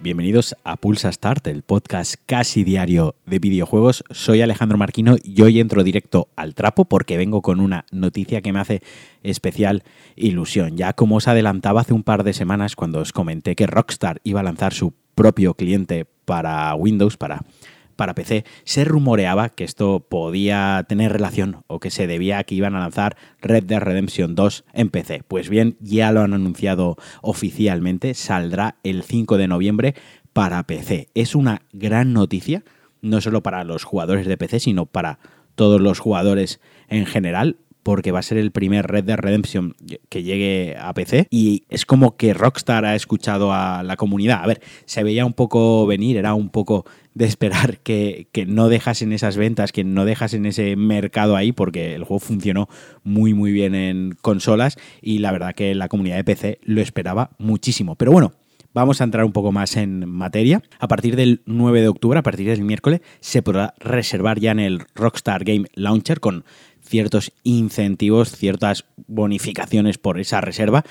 Bienvenidos a Pulsa Start, el podcast casi diario de videojuegos. Soy Alejandro Marquino y hoy entro directo al trapo porque vengo con una noticia que me hace especial ilusión. Ya como os adelantaba hace un par de semanas cuando os comenté que Rockstar iba a lanzar su propio cliente para Windows, para para PC, se rumoreaba que esto podía tener relación o que se debía a que iban a lanzar Red Dead Redemption 2 en PC. Pues bien, ya lo han anunciado oficialmente, saldrá el 5 de noviembre para PC. Es una gran noticia, no solo para los jugadores de PC, sino para todos los jugadores en general porque va a ser el primer Red Dead Redemption que llegue a PC y es como que Rockstar ha escuchado a la comunidad. A ver, se veía un poco venir, era un poco de esperar que, no dejasen esas ventas, que no dejasen ese mercado ahí, porque el juego funcionó muy muy bien en consolas y la verdad que la comunidad de PC lo esperaba muchísimo. Pero bueno, Vamos a entrar un poco más en materia. A partir del 9 de octubre, a partir del miércoles, se podrá reservar ya en el Rockstar Game Launcher con ciertos incentivos, ciertas bonificaciones por esa reserva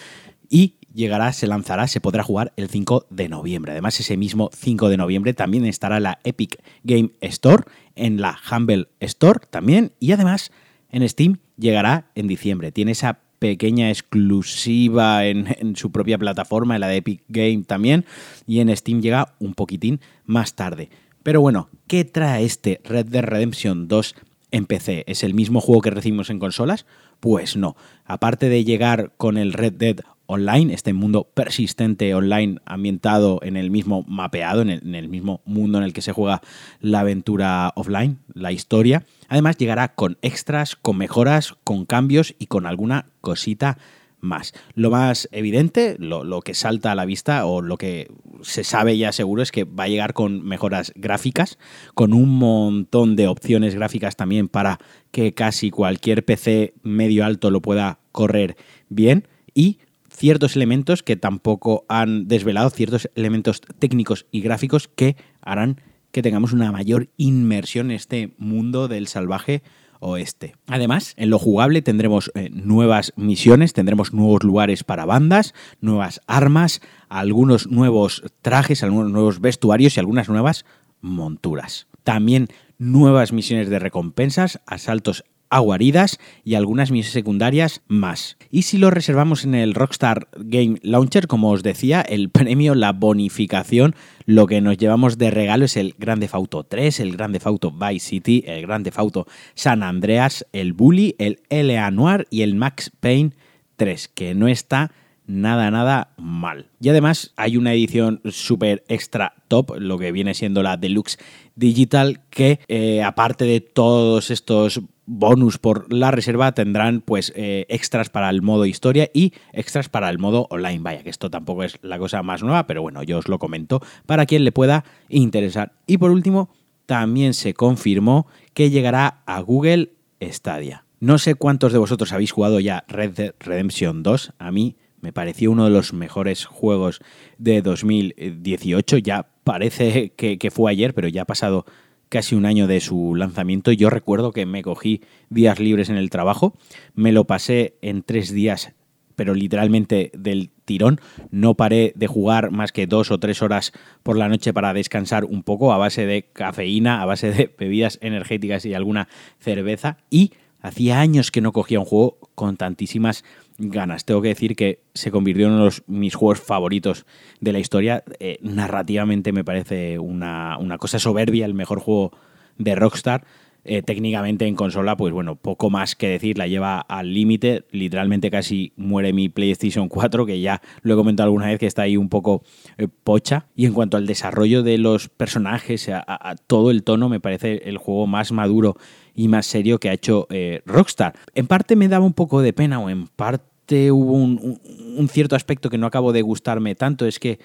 y llegará, se lanzará, se podrá jugar el 5 de noviembre. Además, ese mismo 5 de noviembre también estará la Epic Game Store, en la Humble Store también y además en Steam llegará en diciembre. Tiene esa pequeña exclusiva en, su propia plataforma, en la de Epic Game también, y en Steam llega un poquitín más tarde. Pero bueno, ¿qué trae este Red Dead Redemption 2 en PC. ¿Es el mismo juego que recibimos en consolas? Pues no. Aparte de llegar con el Red Dead Online, este mundo persistente online ambientado en el mismo mapeado, en el, mismo mundo en el que se juega la aventura offline, la historia, además llegará con extras, con mejoras, con cambios y con alguna cosita más. Lo más evidente, lo, que salta a la vista o lo que se sabe ya seguro es que va a llegar con mejoras gráficas, con un montón de opciones gráficas también para que casi cualquier PC medio alto lo pueda correr bien y ciertos elementos que tampoco han desvelado, ciertos elementos técnicos y gráficos que harán que tengamos una mayor inmersión en este mundo del salvaje oeste. Además, en lo jugable tendremos eh, nuevas misiones, tendremos nuevos lugares para bandas, nuevas armas, algunos nuevos trajes, algunos nuevos vestuarios y algunas nuevas monturas. También nuevas misiones de recompensas, asaltos aguaridas y algunas misiones secundarias más. Y si lo reservamos en el Rockstar Game Launcher, como os decía, el premio, la bonificación, lo que nos llevamos de regalo es el Grande Auto 3, el Grande Auto Vice City, el Grande Auto San Andreas, el Bully, el L.A. Noir y el Max Payne 3, que no está nada, nada mal. Y además hay una edición súper extra top, lo que viene siendo la Deluxe Digital, que eh, aparte de todos estos bonus por la reserva tendrán pues eh, extras para el modo historia y extras para el modo online. Vaya, que esto tampoco es la cosa más nueva, pero bueno, yo os lo comento para quien le pueda interesar. Y por último, también se confirmó que llegará a Google Stadia. No sé cuántos de vosotros habéis jugado ya Red Dead Redemption 2. A mí me pareció uno de los mejores juegos de 2018. Ya parece que, que fue ayer, pero ya ha pasado casi un año de su lanzamiento. Yo recuerdo que me cogí días libres en el trabajo, me lo pasé en tres días, pero literalmente del tirón. No paré de jugar más que dos o tres horas por la noche para descansar un poco a base de cafeína, a base de bebidas energéticas y alguna cerveza. Y hacía años que no cogía un juego con tantísimas ganas. Tengo que decir que se convirtió en uno de mis juegos favoritos de la historia. Eh, narrativamente me parece una, una, cosa soberbia, el mejor juego de Rockstar. Eh, técnicamente en consola, pues bueno, poco más que decir, la lleva al límite. Literalmente casi muere mi PlayStation 4, que ya lo he comentado alguna vez que está ahí un poco eh, pocha. Y en cuanto al desarrollo de los personajes, a, todo el tono, me parece el juego más maduro y más serio que ha hecho eh, Rockstar. En parte me daba un poco de pena o en parte hubo un, cierto aspecto que no acabo de gustarme tanto, es que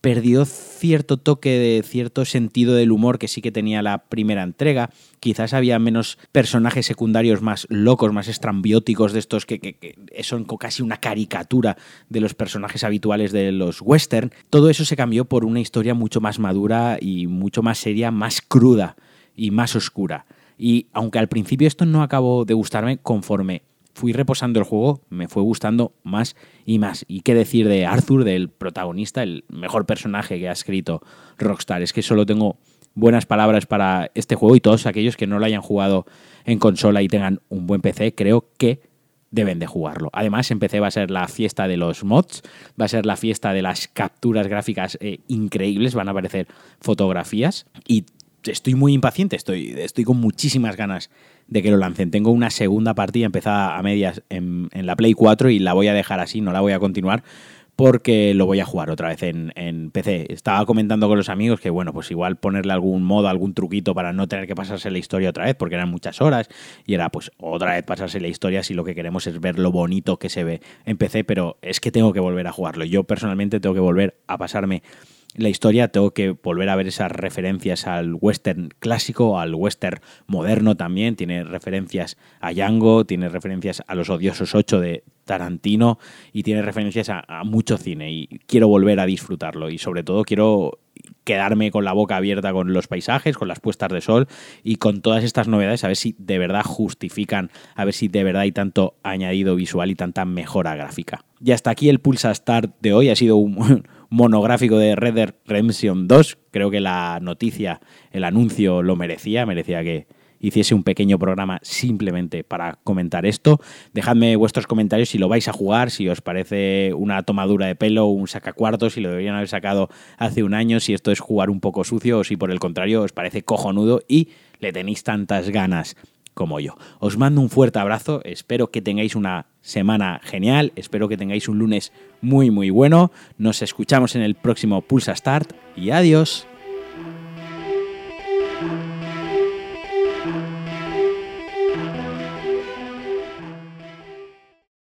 perdió cierto toque de cierto sentido del humor que sí que tenía la primera entrega. Quizás había menos personajes secundarios más locos, más estrambióticos de estos que, que, son casi una caricatura de los personajes habituales de los western. Todo eso se cambió por una historia mucho más madura y mucho más seria, más cruda y más oscura. Y aunque al principio esto no acabó de gustarme, conforme fui reposando el juego, me fue gustando más y más. Y qué decir de Arthur, del protagonista, el mejor personaje que ha escrito Rockstar. Es que solo tengo buenas palabras para este juego y todos aquellos que no lo hayan jugado en consola y tengan un buen PC, creo que deben de jugarlo. Además, en PC va a ser la fiesta de los mods, va a ser la fiesta de las capturas gráficas eh, increíbles, van a aparecer fotografías y estoy muy impaciente, estoy, estoy con muchísimas ganas de que lo lancen. Tengo una segunda partida empezada a medias en, en la Play 4 y la voy a dejar así, no la voy a continuar porque lo voy a jugar otra vez en, PC. Estaba comentando con los amigos que, bueno, pues igual ponerle algún modo, algún truquito para no tener que pasarse la historia otra vez, porque eran muchas horas y era pues otra vez pasarse la historia si lo que queremos es ver lo bonito que se ve en PC, pero es que tengo que volver a jugarlo. Yo personalmente tengo que volver a pasarme la historia, tengo que volver a ver esas referencias al western clásico, al western moderno también, tiene referencias a Django, tiene referencias a los odiosos 8 de Tarantino y tiene referencias a, mucho cine y quiero volver a disfrutarlo. Y sobre todo quiero quedarme con la boca abierta con los paisajes, con las puestas de sol y con todas estas novedades, a ver si de verdad justifican, a ver si de verdad hay tanto añadido visual y tanta mejora gráfica. Y hasta aquí el Pulsa Start de hoy, ha sido un, monográfico de Red Dead Redemption 2. Creo que la noticia, el anuncio lo merecía, merecía que hiciese un pequeño programa simplemente para comentar esto. Dejadme vuestros comentarios si lo vais a jugar, si os parece una tomadura de pelo, un sacacuarto, si lo deberían haber sacado hace un año, si esto es jugar un poco sucio o si por el contrario os parece cojonudo y le tenéis tantas ganas como yo. Os mando un fuerte abrazo, espero que tengáis una semana genial, espero que tengáis un lunes muy muy bueno, nos escuchamos en el próximo Pulsa Start y adiós.